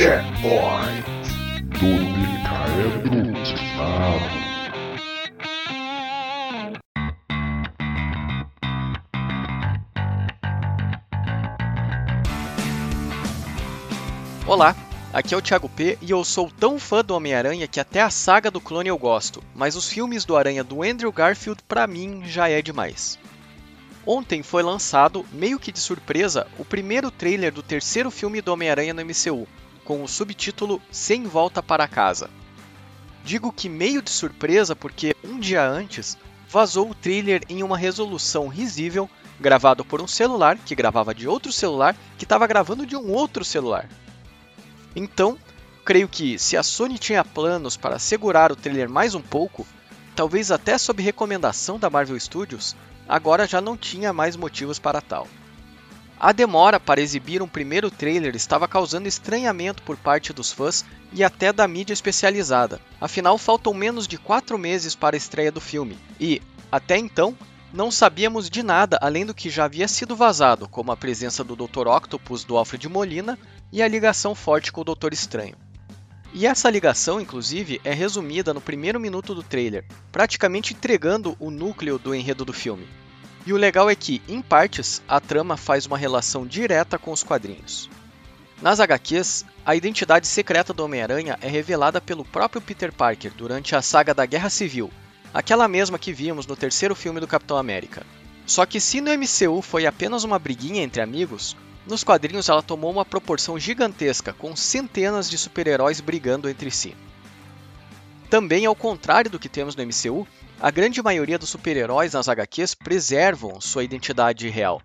Checkpoint do Micael Timado. Olá, aqui é o Thiago P e eu sou tão fã do Homem-Aranha que até a saga do clone eu gosto, mas os filmes do Aranha do Andrew Garfield pra mim já é demais. Ontem foi lançado, meio que de surpresa, o primeiro trailer do terceiro filme do Homem-Aranha no MCU, com o subtítulo Sem Volta para Casa. Digo que meio de surpresa porque um dia antes vazou o trailer em uma resolução risível, gravado por um celular que gravava de outro celular que estava gravando de um outro celular. Então, creio que se a Sony tinha planos para segurar o trailer mais um pouco, talvez até sob recomendação da Marvel Studios, agora já não tinha mais motivos para tal. A demora para exibir um primeiro trailer estava causando estranhamento por parte dos fãs e até da mídia especializada. Afinal, faltam menos de 4 meses para a estreia do filme, e, até então, não sabíamos de nada além do que já havia sido vazado, como a presença do Dr. Octopus do Alfred Molina e a ligação forte com o Doutor Estranho. E essa ligação, inclusive, é resumida no primeiro minuto do trailer, praticamente entregando o núcleo do enredo do filme. E o legal é que, em partes, a trama faz uma relação direta com os quadrinhos. Nas HQs, a identidade secreta do Homem-Aranha é revelada pelo próprio Peter Parker durante a saga da Guerra Civil, aquela mesma que vimos no terceiro filme do Capitão América. Só que se no MCU foi apenas uma briguinha entre amigos, nos quadrinhos ela tomou uma proporção gigantesca, com centenas de super-heróis brigando entre si. Também ao contrário do que temos no MCU, a grande maioria dos super-heróis nas HQs preservam sua identidade real.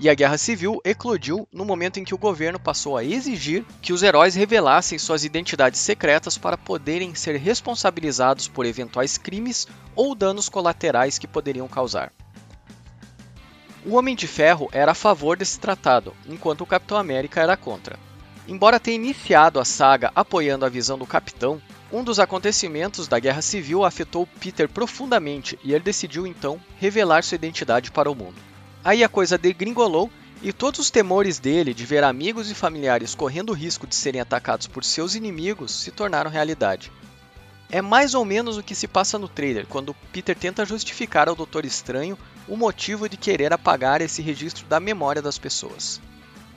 E a Guerra Civil eclodiu no momento em que o governo passou a exigir que os heróis revelassem suas identidades secretas para poderem ser responsabilizados por eventuais crimes ou danos colaterais que poderiam causar. O Homem de Ferro era a favor desse tratado, enquanto o Capitão América era contra. Embora tenha iniciado a saga apoiando a visão do Capitão, um dos acontecimentos da Guerra Civil afetou Peter profundamente e ele decidiu então revelar sua identidade para o mundo. Aí a coisa degringolou e todos os temores dele de ver amigos e familiares correndo o risco de serem atacados por seus inimigos se tornaram realidade. É mais ou menos o que se passa no trailer, quando Peter tenta justificar ao Doutor Estranho o motivo de querer apagar esse registro da memória das pessoas.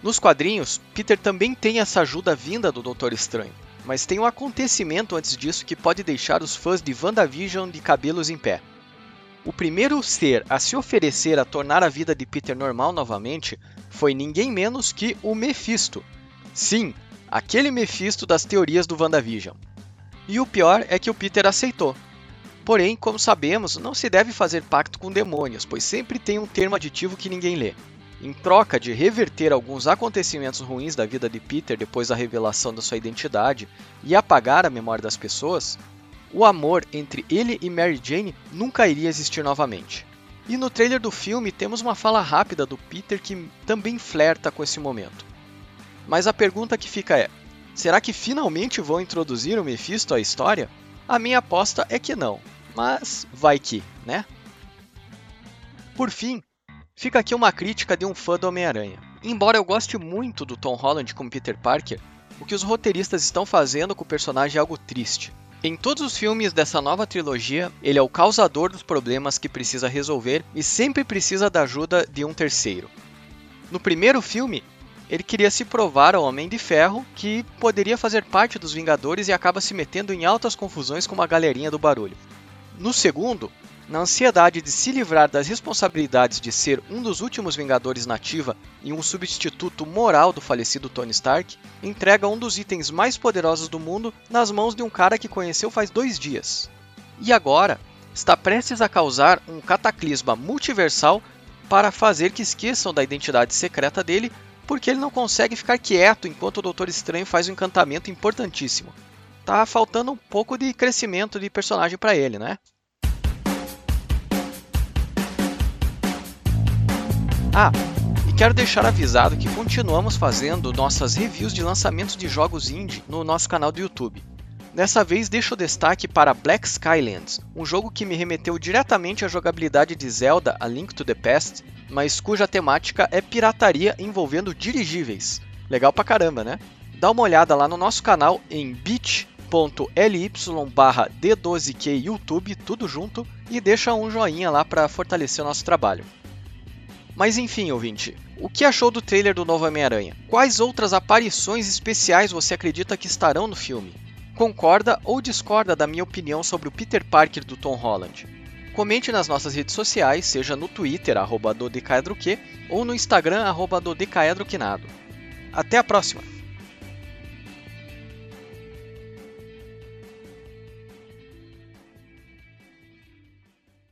Nos quadrinhos, Peter também tem essa ajuda vinda do Doutor Estranho, mas tem um acontecimento antes disso que pode deixar os fãs de WandaVision de cabelos em pé. O primeiro ser a se oferecer a tornar a vida de Peter normal novamente foi ninguém menos que o Mephisto. Sim, aquele Mephisto das teorias do WandaVision. E o pior é que o Peter aceitou. Porém, como sabemos, não se deve fazer pacto com demônios, pois sempre tem um termo aditivo que ninguém lê. Em troca de reverter alguns acontecimentos ruins da vida de Peter depois da revelação da sua identidade e apagar a memória das pessoas, o amor entre ele e Mary Jane nunca iria existir novamente. E no trailer do filme temos uma fala rápida do Peter que também flerta com esse momento. Mas a pergunta que fica é: será que finalmente vão introduzir o Mephisto à história? A minha aposta é que não, mas vai que, né? Por fim, fica aqui uma crítica de um fã do Homem-Aranha. Embora eu goste muito do Tom Holland como Peter Parker, o que os roteiristas estão fazendo com o personagem é algo triste. Em todos os filmes dessa nova trilogia, ele é o causador dos problemas que precisa resolver e sempre precisa da ajuda de um terceiro. No primeiro filme, ele queria se provar ao Homem de Ferro que poderia fazer parte dos Vingadores e acaba se metendo em altas confusões com uma galerinha do barulho. No segundo, na ansiedade de se livrar das responsabilidades de ser um dos últimos Vingadores nativa e um substituto moral do falecido Tony Stark, entrega um dos itens mais poderosos do mundo nas mãos de um cara que conheceu faz dois dias. E agora está prestes a causar um cataclisma multiversal para fazer que esqueçam da identidade secreta dele, porque ele não consegue ficar quieto enquanto o Doutor Estranho faz um encantamento importantíssimo. Tá faltando um pouco de crescimento de personagem para ele, né? Ah, e quero deixar avisado que continuamos fazendo nossas reviews de lançamentos de jogos indie no nosso canal do YouTube. Dessa vez deixo o destaque para Black Skylands, um jogo que me remeteu diretamente à jogabilidade de Zelda A Link to the Past, mas cuja temática é pirataria envolvendo dirigíveis. Legal pra caramba, né? dá uma olhada lá no nosso canal em bit.ly barra D12Q YouTube, tudo junto, e deixa um joinha lá para fortalecer o nosso trabalho. Mas enfim, ouvinte, o que achou do trailer do novo Homem-Aranha? Quais outras aparições especiais você acredita que estarão no filme? Concorda ou discorda da minha opinião sobre o Peter Parker do Tom Holland? Comente nas nossas redes sociais, seja no Twitter, arroba ou no Instagram, arroba Até a próxima!